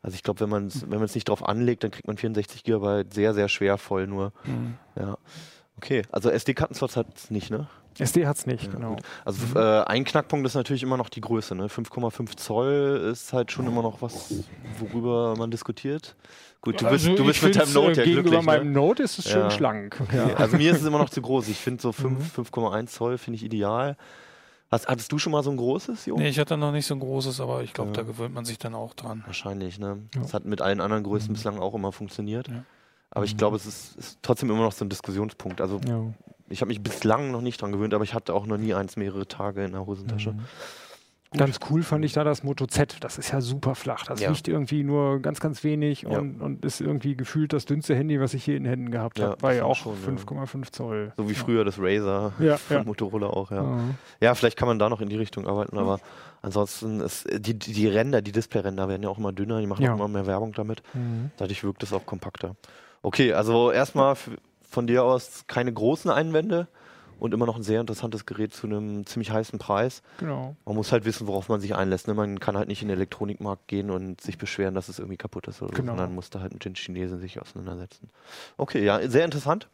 Also ich glaube, wenn man es wenn nicht drauf anlegt, dann kriegt man 64 Gigabyte sehr, sehr schwer voll nur. Mhm. Ja. Okay, also SD-Kartenslots hat es nicht, ne? SD hat es nicht, Ja, genau. gut. Also äh, ein Knackpunkt ist natürlich immer noch die Größe. Ne? 5,5 Zoll ist halt schon immer noch was, worüber man diskutiert. Gut, du bist, Also du bist mit deinem Note äh, ja Gegenüber glücklich. meinem Ne? Note ist es schön Ja. schlank. Okay. Also mir ist es immer noch zu groß. Ich finde so 5, Mhm. 5,1 Zoll finde ich ideal. Hast, hattest du schon mal so ein großes, Jo? Nee, ich hatte noch nicht so ein großes, aber ich glaube, Ja. da gewöhnt man sich dann auch dran. Wahrscheinlich, ne? Ja. Das hat mit allen anderen Größen bislang auch immer funktioniert. Ja. Aber ich glaube, es ist, ist trotzdem immer noch so ein Diskussionspunkt. Also Ja. Ich habe mich bislang noch nicht dran gewöhnt, aber ich hatte auch noch nie eins mehrere Tage in der Hosentasche. Mhm. Ganz cool fand ich da das Moto Z. Das ist ja super flach. Das Ja. wiegt irgendwie nur ganz, ganz wenig Ja. und, und ist irgendwie gefühlt das dünnste Handy, was ich je in Händen gehabt Ja, habe. War ja auch schon, ja. 5,5 Zoll. So wie ja. früher das Razer Ja, von ja. Motorola auch, ja. Ja. Ja, vielleicht kann man da noch in die Richtung arbeiten, aber ansonsten ist die, die die Ränder, die Displayränder werden ja auch immer dünner, die machen Ja. auch immer mehr Werbung damit. Mhm. Dadurch wirkt es auch kompakter. Okay, also erstmal von dir aus keine großen Einwände und immer noch ein sehr interessantes Gerät zu einem ziemlich heißen Preis. Genau. Man muss halt wissen, worauf man sich einlässt. Ne? Man kann halt nicht in den Elektronikmarkt gehen und sich beschweren, dass es irgendwie kaputt ist oder so, Genau. sondern muss da halt mit den Chinesen sich auseinandersetzen. Okay, ja, sehr interessant.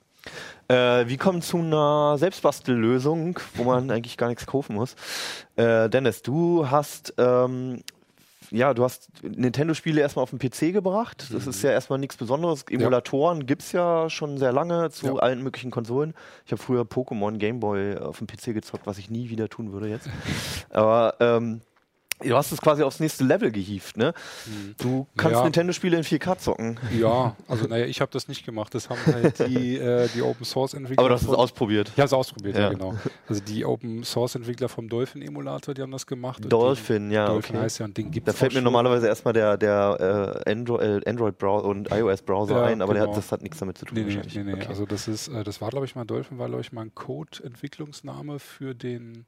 Äh, wir kommen zu einer Selbstbastellösung, wo man eigentlich gar nichts kaufen muss. Äh, Dennis, du hast ähm, ja, du hast Nintendo-Spiele erstmal auf den PC gebracht. Das ist ja erstmal nichts Besonderes. Emulatoren gibt es ja schon sehr lange zu Ja. allen möglichen Konsolen. Ich habe früher Pokémon Gameboy auf dem PC gezockt, was ich nie wieder tun würde jetzt. Aber ähm, Du hast es quasi aufs nächste Level gehievt, ne? Hm. Du kannst Ja. Nintendo-Spiele in 4K zocken. Ja, also naja, ich habe das nicht gemacht. Das haben halt die, äh, die Open Source Entwickler. Aber du hast es ausprobiert. Ich habe es ausprobiert, ja. Ja. genau. Also die Open Source Entwickler vom Dolphin Emulator, die haben das gemacht. Dolphin, ja, Dolphin okay. heißt ja und den gibt Da fällt mir normalerweise erstmal der, der äh, äh, Android-Browser und iOS-Browser Ja, ein, aber genau. hat, das hat nichts damit zu tun Nee, nee, nee, nee. Okay. Also das ist, äh, das war glaube ich mal Dolphin, war glaube ich mal ein Code-Entwicklungsname für den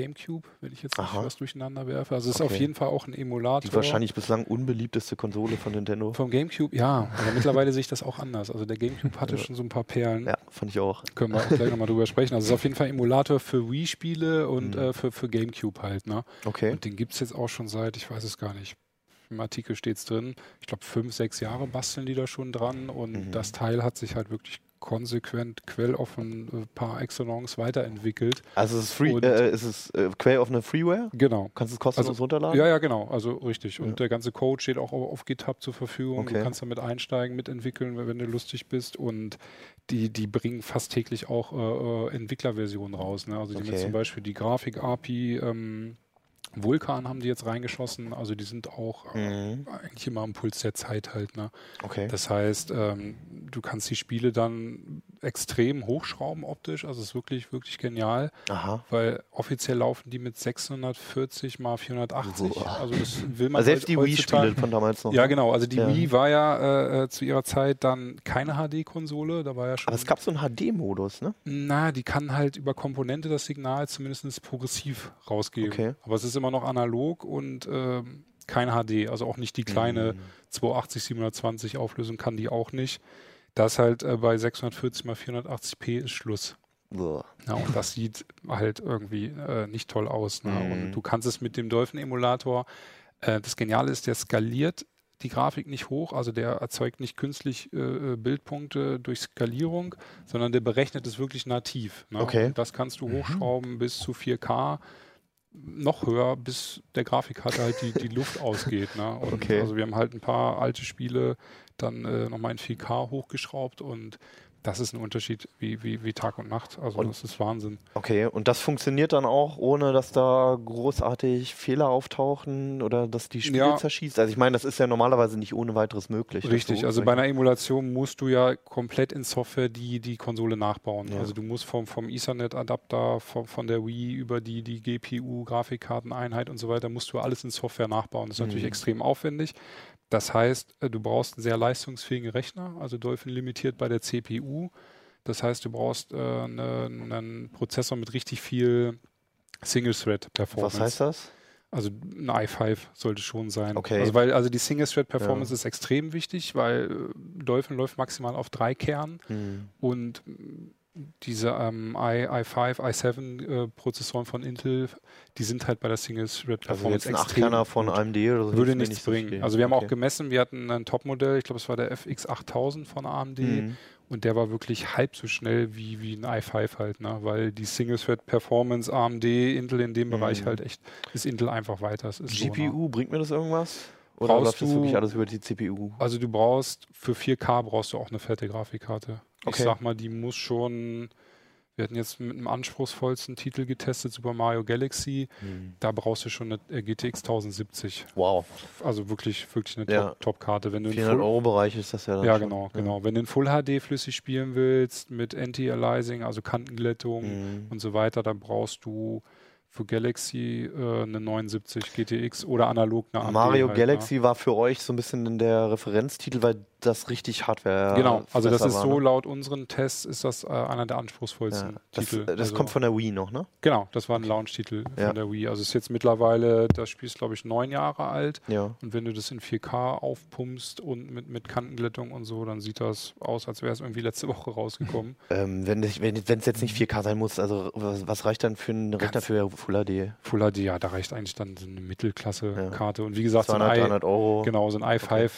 GameCube, wenn ich jetzt nicht Aha. was durcheinander werfe. Also es ist Okay. auf jeden Fall auch ein Emulator. Die wahrscheinlich bislang unbeliebteste Konsole von Nintendo. vom GameCube, ja, aber mittlerweile sehe ich das auch anders. Also der GameCube hatte Ja. schon so ein paar Perlen. Ja, fand ich auch. Können wir auch gleich nochmal drüber sprechen. Also es ist auf jeden Fall Emulator für Wii-Spiele und Mhm. äh, für, für GameCube halt. Ne? Okay. Und den gibt es jetzt auch schon seit, ich weiß es gar nicht, im Artikel steht es drin, ich glaube fünf, sechs Jahre basteln die da schon dran und Mhm. das Teil hat sich halt wirklich konsequent, quelloffen, äh, par excellence weiterentwickelt. Also es ist, free, äh, ist es äh, quelloffene Freeware? Genau. Kannst du es kostenlos Also- runterladen? Ja, ja, genau. Also richtig. Und Ja. der ganze Code steht auch auf, auf GitHub zur Verfügung. Okay. Du kannst damit einsteigen, mitentwickeln, wenn du lustig bist. Und die, die bringen fast täglich auch äh, äh, Entwicklerversionen raus. Ne? Also die mit Okay. zum Beispiel die Grafik-API ähm, Vulkan haben die jetzt reingeschossen. Also die sind auch äh, Mhm. eigentlich immer am Puls der Zeit halt. Ne? Okay. Das heißt, ähm, du kannst die Spiele dann extrem hochschrauben optisch. Also es ist wirklich, wirklich genial Aha. weil offiziell laufen die mit 640 mal 480. Boah. Also das will man Also selbst die Wii-Spiele von damals noch. Ja, ne? genau. Also die Ja. Wii war ja äh, äh, zu ihrer Zeit dann keine HD-Konsole. Da war ja schon. Aber es gab so einen HD-Modus, ne? na, die kann halt über Komponente das Signal zumindest progressiv rausgeben. Okay. Aber es ist immer noch analog und ähm, kein HD. Also auch nicht die kleine Mhm. 280, 720 Auflösung kann die auch nicht. Das halt äh, bei 640 mal 480p ist Schluss. Boah. Ja, und das sieht halt irgendwie äh, nicht toll aus. Ne? Mhm. Und du kannst es mit dem Dolphin-Emulator, äh, das Geniale ist, der skaliert die Grafik nicht hoch, also der erzeugt nicht künstlich äh, äh, Bildpunkte durch Skalierung, sondern der berechnet es wirklich nativ. Ne? Okay. Und das kannst du hochschrauben bis zu 4K, noch höher, bis der Grafikkarte halt die, die Luft ausgeht. Ne? Und Okay. Also wir haben halt ein paar alte Spiele dann äh, nochmal in 4K hochgeschraubt und das ist ein Unterschied wie, wie, wie Tag und Nacht. Also Und- das ist Wahnsinn. Okay, und das funktioniert dann auch, ohne dass da großartig Fehler auftauchen oder dass die Spiele Ja. zerschießt? Also ich meine, das ist ja normalerweise nicht ohne weiteres möglich. Richtig, so also bei einer Emulation musst du ja komplett in Software die, die Konsole nachbauen. Ja. Also du musst vom, vom Ethernet-Adapter, vom, von der Wii über die, die GPU, Grafikkarteneinheit und so weiter, musst du alles in Software nachbauen. Das ist natürlich Mhm. extrem aufwendig. Das heißt, äh, du brauchst einen sehr leistungsfähigen Rechner, also Dolphin limitiert bei der CPU. Das heißt, du brauchst äh, eine, einen Prozessor mit richtig viel Single-Thread-Performance. Was heißt das? Also ein i5 sollte schon sein. Okay. Also weil also die Single-Thread-Performance Ja. ist extrem wichtig, weil äh, Dolphin läuft maximal auf drei Kernen Hm. und diese ähm, I, i5, i7 äh, Prozessoren von Intel, die sind halt bei der Also Single-Thread-Performance jetzt ein extrem Achtkerner von. AMD oder so. Würde nichts bringen. viel. Also wir haben Okay. auch gemessen, wir hatten ein Topmodell, ich glaube es war der FX8000 von AMD Hm. und der war wirklich halb so schnell wie, wie ein i5 halt, ne? weil die Single-Thread-Performance AMD, Intel in dem Bereich Mhm. halt echt, ist Intel einfach weiter. Ist so, ne? GPU, bringt mir das irgendwas? Oder Brauchst läuft das du- wirklich alles über die CPU? Also du brauchst für 4K brauchst du auch eine fette Grafikkarte. Ich Okay. sag mal, die muss schon. Wir hatten jetzt mit dem anspruchsvollsten Titel getestet, Super Mario Galaxy. Hm. Da brauchst du schon eine äh, GTX 1070. Wow, Also wirklich, wirklich eine Ja. Top- Top-Karte. Wenn du in 400 Full, Euro Bereich ist das ja dann ja, schon. genau, genau. Wenn du in Full HD flüssig spielen willst, mit Anti-Aliasing, also Kantenglättung Hm. und so weiter, dann brauchst du für Galaxy äh, eine 79 GTX oder analog eine AMD Mario halt, ne? Galaxy war für euch so ein bisschen der Referenztitel, weil das richtig Hardware Genau, also das ist war, so ne? laut unseren Tests ist das äh, einer der Ja. anspruchsvollsten Das, Titel. das also, kommt von der Wii noch, ne? genau, das war ein Launch-Titel Ja. von der Wii. Also ist jetzt mittlerweile, das Spiel ist glaube ich neun Jahre alt Ja. und wenn du das in 4K aufpumpst und mit, mit Kantenglättung und so, dann sieht das aus, als wäre es irgendwie letzte Woche rausgekommen. Ähm, wenn es wenn, jetzt nicht 4K sein muss, also was, was reicht dann für einen Rechner für Full HD? Full HD, ja, da reicht eigentlich dann so eine Mittelklasse-Karte. Und wie gesagt, so 200, ein, I, 300 Euro. genau, so ein i5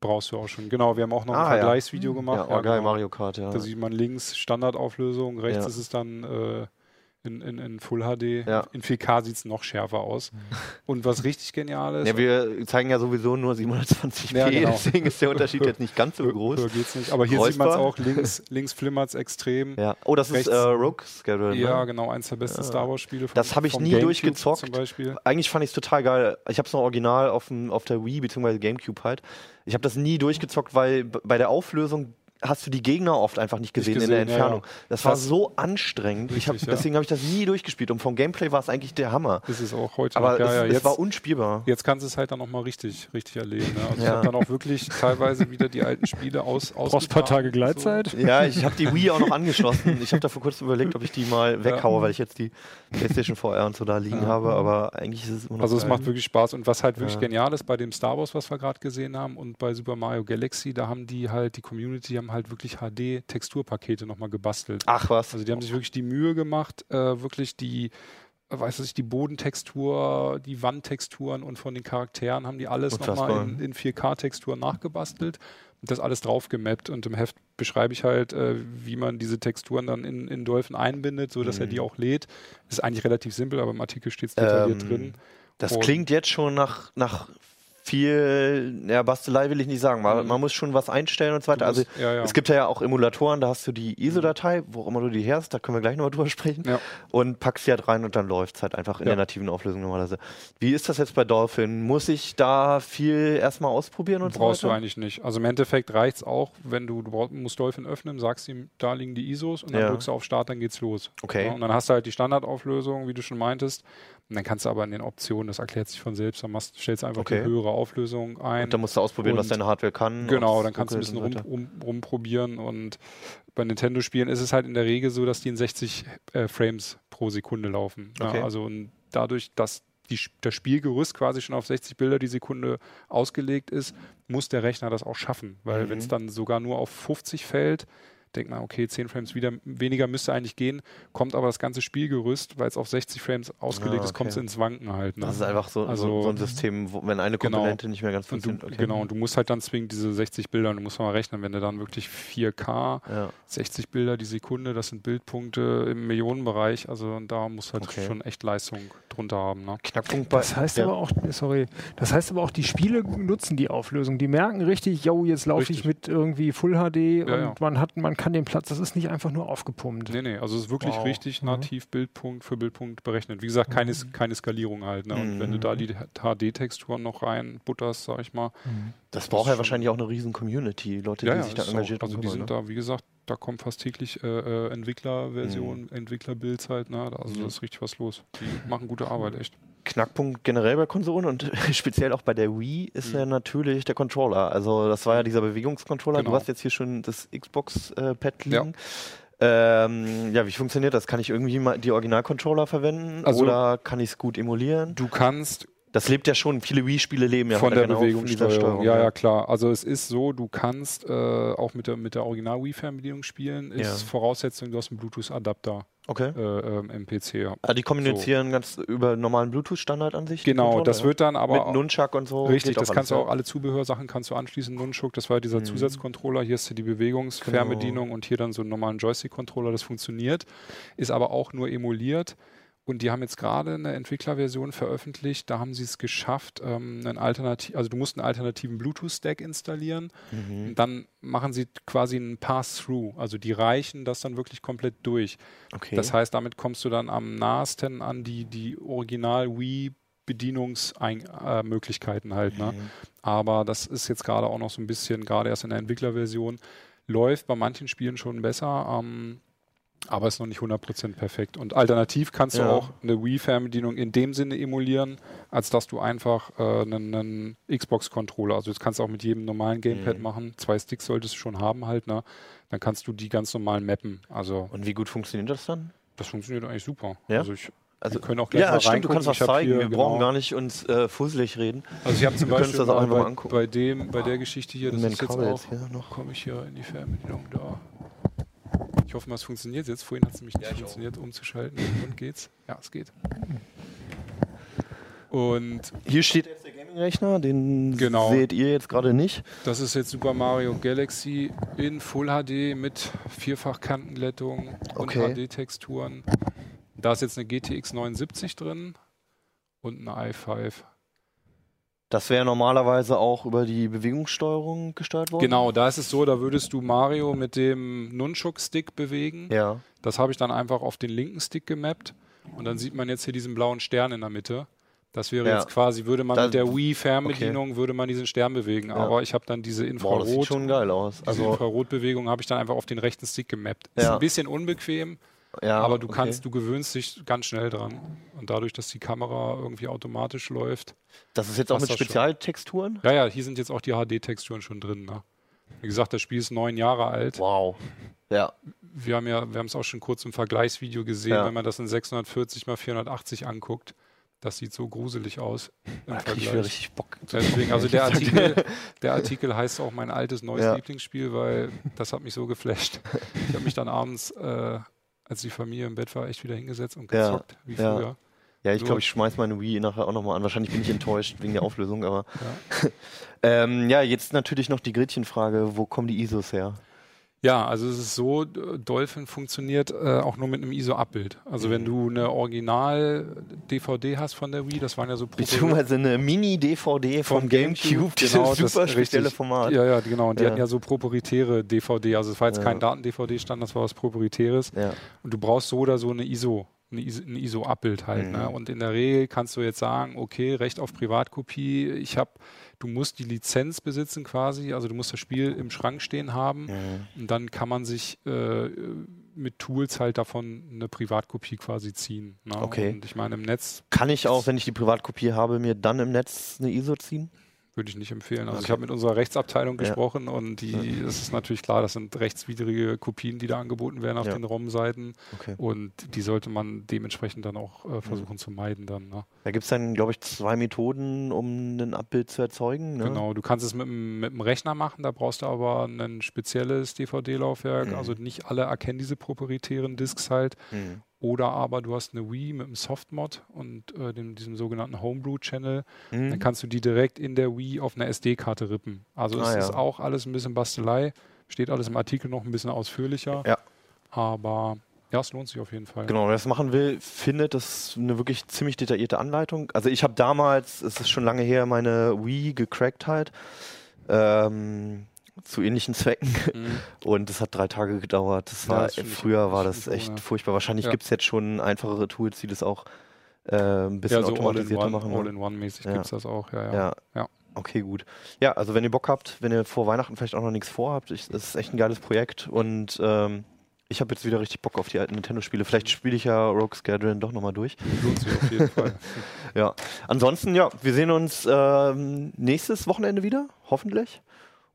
brauchst du auch schon. Genau, wir haben auch noch ein Ah, ja. Vergleichsvideo gemacht. Ja, oh, geil, genau. Mario Kart, ja. Da sieht man links Standardauflösung, rechts Ja. ist es dann äh, in, in, in Full HD. Ja. In 4K sieht es noch schärfer aus. Und was richtig genial ist, Ja, wir zeigen ja sowieso nur 720p, Ja, genau. deswegen ist der Unterschied jetzt nicht ganz so groß. höher geht's nicht. Aber hier sieht man es auch, links, links flimmert es extrem. Ja. Oh, das Rechts- ist äh, Rogue Squadron. Ja, ne? genau, eins der besten Star Wars-Spiele. Das habe ich nie Gamecube durchgezockt. Zum Beispiel. Eigentlich fand ich es total geil. Ich habe es noch original auf, dem, auf der Wii bzw. Gamecube halt. Ich habe das nie durchgezockt, weil bei der Auflösung hast du die Gegner oft einfach nicht gesehen, in der gesehen, ja, Entfernung. ja. Das war Das- so anstrengend. ich hab, Richtig, ja. Deswegen habe ich das nie durchgespielt. Und vom Gameplay war es eigentlich der Hammer. Ist es auch heute Aber es, ja, es jetzt, war unspielbar. jetzt kannst du es halt dann nochmal richtig, richtig erleben. Ne? Also ich Ja. habe dann auch wirklich teilweise wieder die alten Spiele aus Brauchst ein paar Tage Gleitzeit? Ja, ich habe die Wii auch noch angeschlossen. Ich habe da vor kurzem überlegt, ob ich die mal weghaue, weil ich jetzt die PlayStation VR und so da liegen Ja. habe. Aber eigentlich ist es immer noch Also es geil. macht wirklich Spaß und was halt wirklich Ja. genial ist bei dem Star Wars, was wir gerade gesehen haben und bei Super Mario Galaxy, da haben die halt, die Community haben halt wirklich HD-Texturpakete nochmal gebastelt. Ach was. Also die haben sich wirklich die Mühe gemacht, äh, wirklich die, äh, weiß ich, die Bodentextur, die Wandtexturen und von den Charakteren haben die alles nochmal in, in 4K-Texturen nachgebastelt und das alles drauf gemappt und im Heft beschreibe ich halt, äh, wie man diese Texturen dann in, in Dolphin einbindet, sodass er Mhm. die auch lädt. Ist eigentlich relativ simpel, aber im Artikel steht es detailliert Ähm, drin. Das Und- klingt jetzt schon nach, nach viel, ja, Bastelei will ich nicht sagen. Man, Mhm. man muss schon was einstellen und so weiter. Du Also musst- ja, ja. es gibt ja auch Emulatoren, da hast du die ISO-Datei, wo auch immer du die her hast, da können wir gleich nochmal drüber sprechen. Und packst sie halt rein und dann läuft es halt einfach in der nativen Auflösung normalerweise. Wie ist das jetzt bei Dolphin? Muss ich da viel erstmal ausprobieren und Brauchst so du weiter? eigentlich nicht. Also im Endeffekt reicht es auch, wenn du, du brauch- musst Dolphin öffnen, sagst ihm, da liegen die ISOs und dann drückst du auf Start, dann geht's los. Okay. Und dann hast du halt die Standardauflösung, wie du schon meintest. Und dann kannst du aber in den Optionen, das erklärt sich von selbst, dann machst, stellst du einfach Okay. die höhere Auflösung ein. Und dann musst du ausprobieren, was deine Hardware kann. Genau, dann kannst du ein bisschen rum, rum, rumprobieren und bei Nintendo-Spielen ist es halt in der Regel so, dass die in 60 äh, Frames pro Sekunde laufen. Okay. Ja, also und dadurch, dass die, das Spielgerüst quasi schon auf 60 Bilder die Sekunde ausgelegt ist, muss der Rechner das auch schaffen. Weil Mhm. wenn es dann sogar nur auf 50 fällt, denkt man, okay, 10 Frames wieder, weniger müsste eigentlich gehen, kommt aber das ganze Spielgerüst, weil es auf 60 Frames ausgelegt Ah, ist, kommt es okay. ins Wanken halt. Ne? Das ist einfach so, Also- so, so ein System, wo, wenn eine Genau. Komponente nicht mehr ganz und du, funktioniert. Okay. Genau, und du musst halt dann zwingend diese 60 Bilder, und du musst mal rechnen, wenn du dann wirklich 4K Ja. 60 Bilder die Sekunde, das sind Bildpunkte im Millionenbereich, also und da muss halt Okay. schon echt Leistung drunter haben. Ne? Knackpunkt bei. Das heißt ja. aber auch, sorry, das heißt aber auch, die Spiele nutzen die Auflösung. Die merken richtig, yo, jetzt laufe ich mit irgendwie Full HD und ja. man hat, man kann den Platz, das ist nicht einfach nur aufgepumpt. Nee, nee, also es ist wirklich Wow. richtig Mhm. nativ Bildpunkt für Bildpunkt berechnet. Wie gesagt, keine, keine Skalierung halt. Ne? Und wenn du da die HD-Texturen noch rein butterst, sag ich mal. Das braucht ja wahrscheinlich auch eine riesen Community, Leute, die sich da engagiert Also drum die kümmern, sind ne? da, wie gesagt, da kommen fast täglich äh, äh, Entwicklerversionen, Entwicklerbuilds halt. Ne? Also Mhm. da ist richtig was los. Die machen gute Arbeit, echt. Knackpunkt generell bei Konsolen und speziell auch bei der Wii ist Mhm. ja natürlich der Controller. Also das war ja dieser Bewegungscontroller. Genau. Du hast jetzt hier schon das Xbox-Pad Ja. liegen. Ähm, ja, wie funktioniert das? Kann ich irgendwie mal die Original-Controller verwenden Also- oder kann ich es gut emulieren? Du kannst Das lebt ja schon, viele Wii-Spiele leben ja von der genau Bewegungssteuerung. Ja, ja, klar. Also es ist so, du kannst äh, auch mit der, mit der Original Wii-Fernbedienung spielen. Ist Ja. Voraussetzung, du hast einen Bluetooth-Adapter Okay. äh, ähm, im PC. Ja. Ah, die kommunizieren ganz über normalen Bluetooth-Standard an sich? Genau, das wird dann aber Mit Nunchuck und so. Richtig, das kannst du auch, alle Zubehörsachen kannst du anschließen. Nunchuk, das war dieser Mhm. Zusatzcontroller. Hier ist die Bewegungsfernbedienung und hier dann so einen normalen Joystick-Controller. Das funktioniert, ist aber auch nur emuliert. Und die haben jetzt gerade eine Entwicklerversion veröffentlicht. Da haben sie es geschafft, ähm, einen Alternativ, also du musst einen alternativen Bluetooth-Stack installieren. Mhm. Und dann machen sie quasi einen Pass-Through. Also die reichen das dann wirklich komplett durch. Okay. Das heißt, damit kommst du dann am nahesten an die, die Original Wii Bedienungsmöglichkeiten halt. Ne? Mhm. Aber das ist jetzt gerade auch noch so ein bisschen, gerade erst in der Entwicklerversion, läuft bei manchen Spielen schon besser, ähm, aber ist noch nicht 100% perfekt. Und alternativ kannst Ja. du auch eine Wii-Fernbedienung in dem Sinne emulieren, als dass du einfach äh, einen, einen Xbox-Controller, also das kannst du auch mit jedem normalen Gamepad Mhm. machen, zwei Sticks solltest du schon haben halt, ne? dann kannst du die ganz normal mappen. Also Und wie gut funktioniert das dann? das funktioniert eigentlich super. Ja? Also ich, Also, wir können auch gleich ja, mal stimmt, du reingucken. kannst was zeigen. hier, Wir genau, brauchen gar nicht uns äh, fusselig reden. Also ich habe zum Beispiel das auch bei, angucken. bei dem, bei der Geschichte hier, das Moment, ist jetzt auch, jetzt hier noch. komme ich hier in die Fernbedienung da. Ich hoffe mal, es funktioniert jetzt. Vorhin hat es nämlich nicht funktioniert, umzuschalten. Und geht's? Ja, es geht. Und Hier steht jetzt der Gaming-Rechner, den Genau. seht ihr jetzt gerade nicht. das ist jetzt Super Mario Galaxy in Full HD mit vierfach Kantenglättung und Okay. HD-Texturen. da ist jetzt eine GTX 79 drin und eine i5. Das wäre normalerweise auch über die Bewegungssteuerung gesteuert worden? Genau, da ist es so, da würdest du Mario mit dem Nunchuk-Stick bewegen. Ja. Das habe ich dann einfach auf den linken Stick gemappt. Und dann sieht man jetzt hier diesen blauen Stern in der Mitte. Das wäre Ja. jetzt quasi, würde man Da- mit der Wii-Fernbedienung, würde man diesen Stern bewegen. Ja. Aber ich habe dann diese Boah, das Infrarot, sieht schon geil aus. Also, Infrarotbewegung habe ich dann einfach auf den rechten Stick gemappt. Ist Ja. ein bisschen unbequem, ja, aber du okay. kannst, du gewöhnst dich ganz schnell dran. Und dadurch, dass die Kamera irgendwie automatisch läuft. Das ist jetzt auch mit. Spezialtexturen? Ja, ja, hier sind jetzt auch die HD-Texturen schon drin. Ne? Wie gesagt, das Spiel ist neun Jahre alt. Wow. Ja, Wir haben ja, wir haben es auch schon kurz im Vergleichsvideo gesehen, Ja. wenn man das in 640 mal 480 anguckt. Das sieht so gruselig aus im da krieg ich Vergleich. richtig Bock. Deswegen, also der Artikel, der Artikel heißt auch mein altes neues Ja. Lieblingsspiel, weil das hat mich so geflasht. Ich habe mich dann abends, äh, als die Familie im Bett war, echt wieder hingesetzt und Ja, gezockt, wie ja. früher. Ja, ich glaube, ich schmeiß meine Wii nachher auch nochmal an. Wahrscheinlich bin ich enttäuscht wegen der Auflösung, aber. Ja. ähm, ja, jetzt natürlich noch die Gretchenfrage: Wo kommen die ISOs her? Ja, also es ist so, Dolphin funktioniert äh, auch nur mit einem ISO-Abbild. Also Mhm. wenn du eine Original-DVD hast von der Wii, das waren ja so Beziehungsweise eine Mini-DVD vom, Gamecube, Gamecube, dieses genau, das super spezielle. Format. Ja, ja, genau. Und die Ja. hatten ja so proprietäre DVD. Also es war jetzt Ja. kein Daten-DVD-Stand, das war was Proprietäres. Ja. Und du brauchst so oder so eine ISO, ein ISO-Abbild halt. Mhm. Ne? Und in der Regel kannst du jetzt sagen, okay, Recht auf Privatkopie, ich habe, du musst die Lizenz besitzen quasi, also du musst das Spiel im Schrank stehen haben. Mhm. Und dann kann man sich äh, mit Tools halt davon eine Privatkopie quasi ziehen. Ne? Okay. Und ich meine, im Netz Kann ich auch, wenn ich die Privatkopie habe, mir dann im Netz eine ISO ziehen? Würde ich nicht empfehlen. Also ich Okay. habe mit unserer Rechtsabteilung Ja. gesprochen und die, es ist natürlich klar, das sind rechtswidrige Kopien, die da angeboten werden auf Ja. den ROM-Seiten Okay. und die sollte man dementsprechend dann auch äh, versuchen zu meiden dann. Ne? Da gibt es dann, glaube ich, zwei Methoden, um ein Abbild zu erzeugen. Ne? Genau, du kannst es mit, dem Rechner machen, da brauchst du aber ein spezielles DVD-Laufwerk. Mhm. Also nicht alle erkennen diese proprietären Disks halt. Mhm. Oder aber du hast eine Wii mit einem Softmod und äh, dem, diesem sogenannten Homebrew-Channel. Dann Mhm. kannst du die direkt in der Wii auf einer SD-Karte rippen. Also es Ah, ja. ist auch alles ein bisschen Bastelei. Steht alles im Artikel noch ein bisschen ausführlicher. Ja. Aber ja, es lohnt sich auf jeden Fall. Genau, wer das machen will, findet das eine wirklich ziemlich detaillierte Anleitung. Also ich habe damals, es ist schon lange her, meine Wii gecrackt halt. Ähm, zu ähnlichen Zwecken. Mhm. Und es hat drei Tage gedauert. Das Ja, war, das früher war das echt ja. furchtbar. Wahrscheinlich Ja. gibt es jetzt schon einfachere Tools, die das auch äh, ein bisschen Ja, so automatisierter All-in-One machen. ne? All-in-One-mäßig Ja. gibt es das auch. Ja, ja. Ja. Ja. Okay, gut. Ja, also wenn ihr Bock habt, wenn ihr vor Weihnachten vielleicht auch noch nichts vorhabt, ich, das ist echt ein geiles Projekt und ähm, ich habe jetzt wieder richtig Bock auf die alten Nintendo-Spiele. Vielleicht spiele ich ja Rogue Squadron doch nochmal durch. Lohnt sich auf jeden Fall. Ja. Ansonsten, ja, wir sehen uns ähm, nächstes Wochenende wieder, hoffentlich.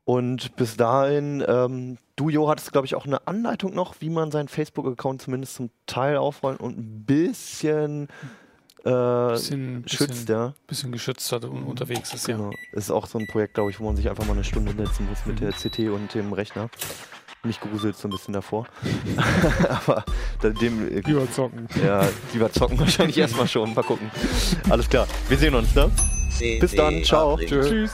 Und bis dahin, ähm, du, Jo, hattest, glaube ich, auch eine Anleitung noch, wie man seinen Facebook-Account zumindest zum Teil aufräumt und ein bisschen, äh, Bisschen, schützt, bisschen, ja. bisschen geschützt hat und unterwegs ist, ja. Genau. Ist auch so ein Projekt, glaube ich, wo man sich einfach mal eine Stunde setzen muss mit Mhm. der CT und dem Rechner. Mich gruselt so ein bisschen davor. Aber dem, äh, Lieber zocken. ja, lieber zocken wahrscheinlich erstmal schon. Mal gucken. Alles klar. Wir sehen uns, ne? Bis dann. Ciao. Tschüss. Tschüss.